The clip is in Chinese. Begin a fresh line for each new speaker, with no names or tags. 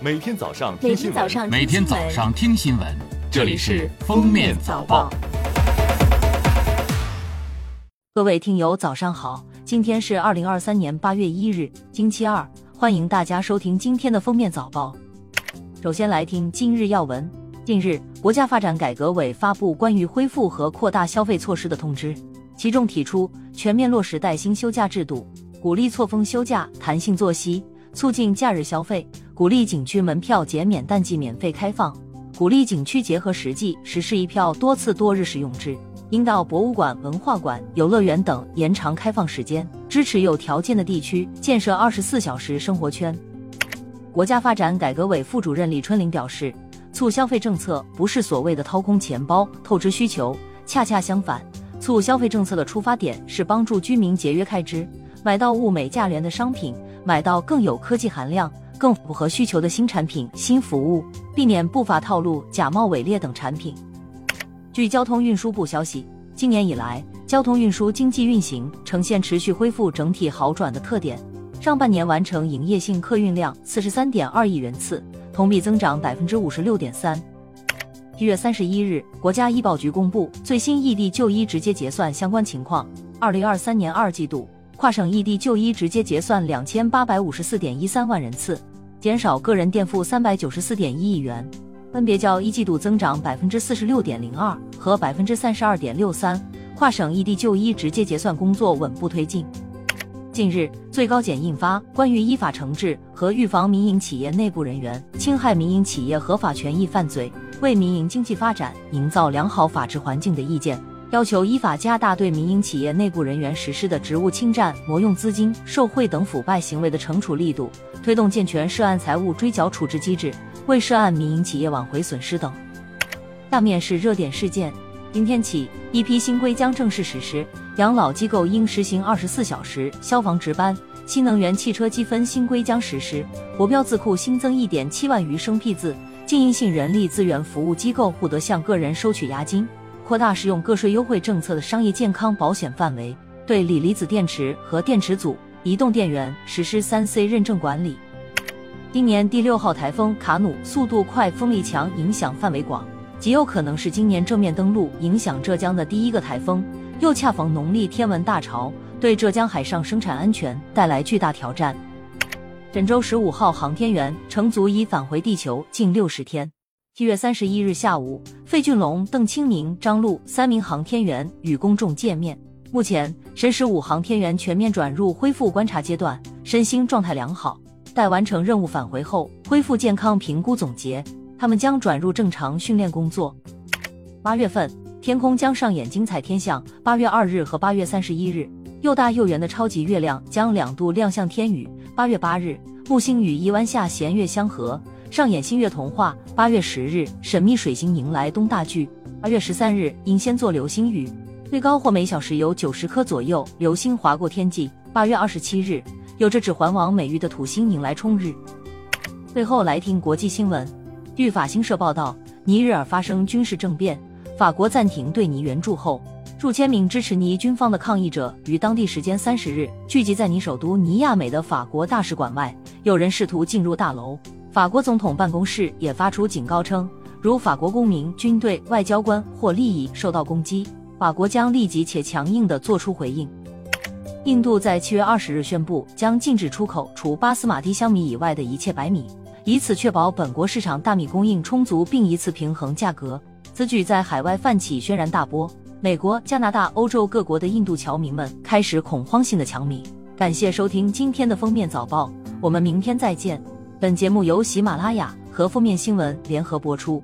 每天早上
每
听新闻，
天早上
每天早上听新闻，这里是《封面早报》。
各位听友，早上好！今天是二零二三年八月一日，星期二，欢迎大家收听今天的封面早报。首先来听今日要闻。近日，国家发展改革委发布关于恢复和扩大消费措施的通知，其中提出全面落实带薪休假制度，鼓励错峰休假、弹性作息，促进假日消费，鼓励景区门票减免淡季免费开放，鼓励景区结合实际实施一票多次多日使用制。引导博物馆、文化馆、游乐园等延长开放时间，支持有条件的地区建设二十四小时生活圈。国家发展改革委副主任李春林表示，促消费政策不是所谓的掏空钱包、透支需求，恰恰相反，促消费政策的出发点是帮助居民节约开支，买到物美价廉的商品，买到更有科技含量、更符合需求的新产品、新服务，避免不法套路、假冒伪劣等产品。据交通运输部消息，今年以来，交通运输经济运行呈现持续恢复、整体好转的特点。上半年完成营业性客运量四十三点二亿人次，同比增长百分之五十六点三。一月三十一日，国家医保局公布最新异地就医直接结算相关情况。二零二三年二季度，跨省异地就医直接结算两千八百五十四点一三万人次，减少个人垫付三百九十四点一亿元。分别较一季度增长百分之四十六点零二和百分之三十二点六三，跨省异地就医直接结算工作稳步推进。近日，最高检印发《关于依法惩治和预防民营企业内部人员侵害民营企业合法权益犯罪，为民营经济发展营造良好法治环境的意见》，要求依法加大对民营企业内部人员实施的职务侵占、挪用资金、受贿等腐败行为的惩处力度，推动健全涉案财务追缴处置机制。为涉案民营企业挽回损失等。下面是热点事件。今天起，一批新规将正式实施，养老机构应实行二十四小时消防值班。新能源汽车积分新规将实施，国标字库新增一点七万余生僻字。经营性人力资源服务机构不得向个人收取押金。扩大适用个税优惠政策的商业健康保险范围，对锂离子电池和电池组、移动电源实施三 C 认证管理。今年第六号台风卡努速度快、风力强，影响范围广，极有可能是今年正面登陆影响浙江的第一个台风。又恰逢农历天文大潮，对浙江海上生产安全带来巨大挑战。神舟十五号航天员乘组已返回地球近六十天。七月三十一日下午，费俊龙、邓清明、张璐三名航天员与公众见面。目前，神十五航天员全面转入恢复观察阶段，身心状态良好。待完成任务返回后，恢复健康评估总结，他们将转入正常训练工作。八月份，天空将上演精彩天象。八月二日和八月三十一日，又大又圆的超级月亮将两度亮相天宇。八月八日，木星与一湾下弦月相合，上演星月童话。八月十日，神秘水星迎来东大距。八月十三日，应先做流星雨，最高或每小时有九十颗左右流星划过天际。八月二十七日。有着“指环王”美誉的土星迎来冲日。最后来听国际新闻。据法新社报道，尼日尔发生军事政变，法国暂停对尼援助后，数千名支持尼军方的抗议者于当地时间三十日聚集在尼首都尼亚美的法国大使馆外，有人试图进入大楼。法国总统办公室也发出警告称，如法国公民、军队、外交官或利益受到攻击，法国将立即且强硬地作出回应。印度在七月二十日宣布，将禁止出口除巴斯马蒂香米以外的一切白米，以此确保本国市场大米供应充足，并以此平衡价格。此举在海外泛起轩然大波，美国、加拿大、欧洲各国的印度侨民们开始恐慌性的抢米。感谢收听今天的封面早报，我们明天再见。本节目由喜马拉雅和负面新闻联合播出。